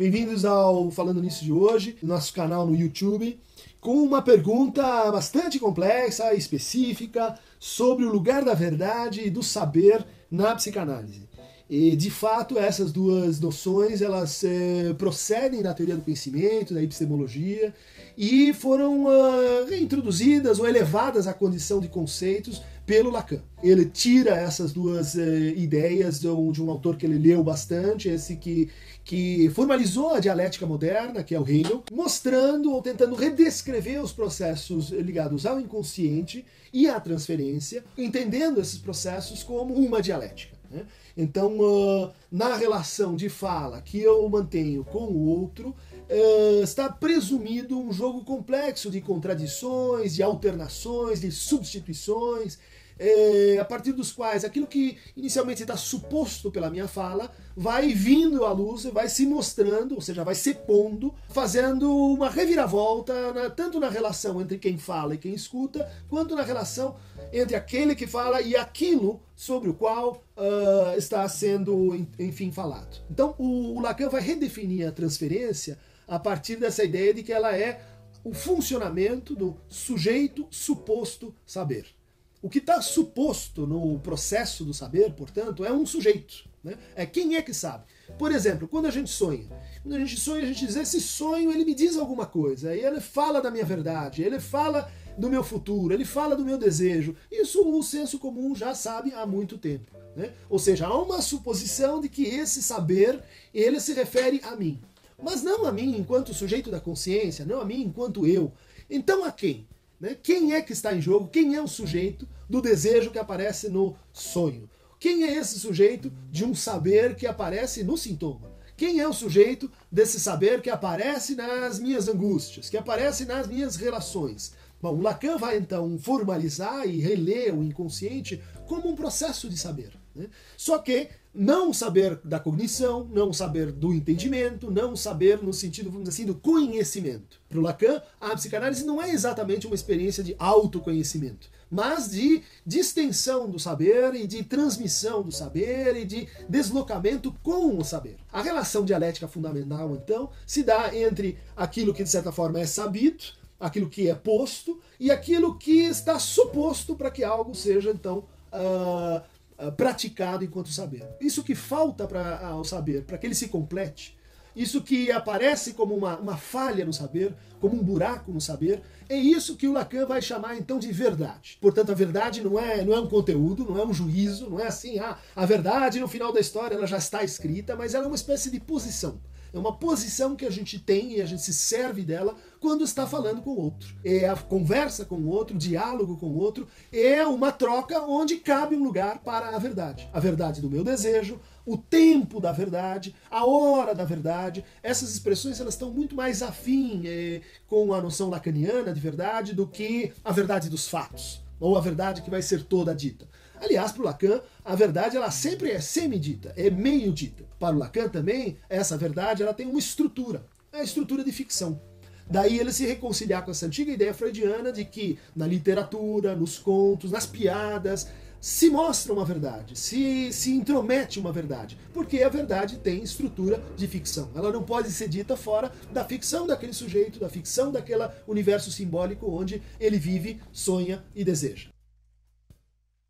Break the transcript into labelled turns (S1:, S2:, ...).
S1: Bem-vindos ao Falando Nisso de hoje, nosso canal no YouTube, com uma pergunta bastante complexa específica sobre o lugar da verdade e do saber na psicanálise. E, de fato, essas duas noções elas eh, procedem da teoria do conhecimento, da epistemologia, e foram uh, reintroduzidas ou elevadas à condição de conceitos pelo Lacan. Ele tira essas duas eh, ideias de um, de um, autor que ele leu bastante, esse que, que formalizou a dialética moderna, que é o Hegel, mostrando ou tentando redescrever os processos ligados ao inconsciente e à transferência, entendendo esses processos como uma dialética. Né? Então, uh, na relação de fala que eu mantenho com o outro, uh, está presumido um jogo complexo de contradições, de alternações, de substituições, é, a partir dos quais aquilo que inicialmente está suposto pela minha fala vai vindo à luz, vai se mostrando, ou seja, vai se pondo, fazendo uma reviravolta tanto na relação entre quem fala e quem escuta, quanto na relação entre aquele que fala e aquilo sobre o qual uh, está sendo, enfim, falado. Então, o, o Lacan vai redefinir a transferência a partir dessa ideia de que ela é o funcionamento do sujeito suposto saber. O que está suposto no processo do saber, portanto, é um sujeito. Né? É quem é que sabe. Por exemplo, quando a gente sonha, quando a gente sonha, a gente diz: esse sonho ele me diz alguma coisa, ele fala da minha verdade, ele fala do meu futuro, ele fala do meu desejo. Isso o senso comum já sabe há muito tempo. Né? Ou seja, há uma suposição de que esse saber ele se refere a mim. Mas não a mim enquanto sujeito da consciência, não a mim enquanto eu. Então a quem? Né? Quem é que está em jogo? Quem é o sujeito do desejo que aparece no sonho? Quem é esse sujeito de um saber que aparece no sintoma? Quem é o sujeito desse saber que aparece nas minhas angústias, que aparece nas minhas relações? Bom, Lacan vai então formalizar e reler o inconsciente como um processo de saber. Só que não saber da cognição, não saber do entendimento, não saber no sentido, vamos dizer assim, do conhecimento. Para o Lacan, a psicanálise não é exatamente uma experiência de autoconhecimento, mas de distensão do saber e de transmissão do saber e de deslocamento com o saber. A relação dialética fundamental, então, se dá entre aquilo que de certa forma é sabido, aquilo que é posto e aquilo que está suposto para que algo seja, então, uh, praticado enquanto saber. Isso que falta para ao saber, para que ele se complete, isso que aparece como uma, uma falha no saber, como um buraco no saber, é isso que o Lacan vai chamar então de verdade. Portanto, a verdade não é, não é um conteúdo, não é um juízo, não é assim, ah, a verdade no final da história ela já está escrita, mas ela é uma espécie de posição. É uma posição que a gente tem e a gente se serve dela quando está falando com o outro. É a conversa com o outro, o diálogo com o outro, é uma troca onde cabe um lugar para a verdade. A verdade do meu desejo, o tempo da verdade, a hora da verdade. Essas expressões elas estão muito mais afim é, com a noção lacaniana de verdade do que a verdade dos fatos, ou a verdade que vai ser toda dita. Aliás, para o Lacan, a verdade ela sempre é semidita, é meio dita. Para o Lacan também, essa verdade ela tem uma estrutura, é a estrutura de ficção. Daí ele se reconciliar com essa antiga ideia freudiana de que na literatura, nos contos, nas piadas, se mostra uma verdade, se, se intromete uma verdade, porque a verdade tem estrutura de ficção. Ela não pode ser dita fora da ficção daquele sujeito, da ficção daquele universo simbólico onde ele vive, sonha e deseja.